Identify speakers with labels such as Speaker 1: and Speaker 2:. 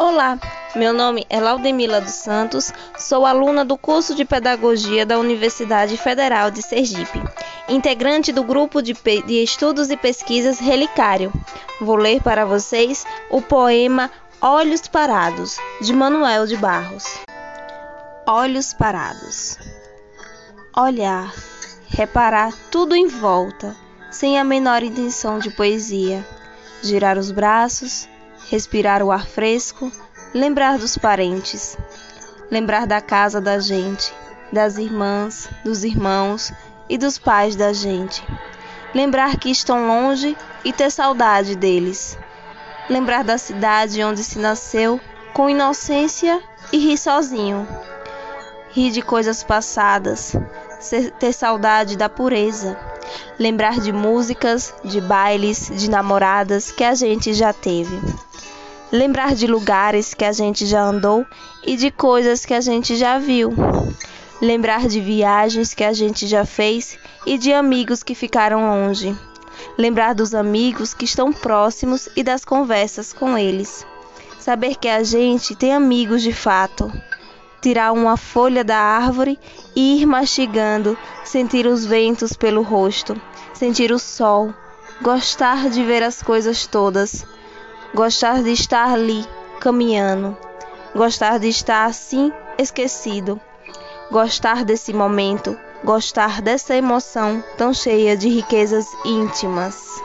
Speaker 1: Olá, meu nome é Laudemila dos Santos, sou aluna do curso de Pedagogia da Universidade Federal de Sergipe, integrante do grupo de, de estudos e pesquisas Relicário. Vou ler para vocês o poema Olhos Parados, de Manuel de Barros. Olhos parados. Olhar, reparar tudo em volta, sem a menor intenção de poesia. Girar os braços, respirar o ar fresco, lembrar dos parentes, lembrar da casa da gente, das irmãs, dos irmãos e dos pais da gente. Lembrar que estão longe e ter saudade deles. Lembrar da cidade onde se nasceu com inocência e rir sozinho. Rir de coisas passadas, ter saudade da pureza. Lembrar de músicas, de bailes, de namoradas que a gente já teve. Lembrar de lugares que a gente já andou e de coisas que a gente já viu, lembrar de viagens que a gente já fez e de amigos que ficaram longe, lembrar dos amigos que estão próximos e das conversas com eles, saber que a gente tem amigos de fato. Tirar uma folha da árvore e ir mastigando, sentir os ventos pelo rosto, sentir o sol, gostar de ver as coisas todas, gostar de estar ali, caminhando, gostar de estar assim, esquecido, gostar desse momento, gostar dessa emoção tão cheia de riquezas íntimas.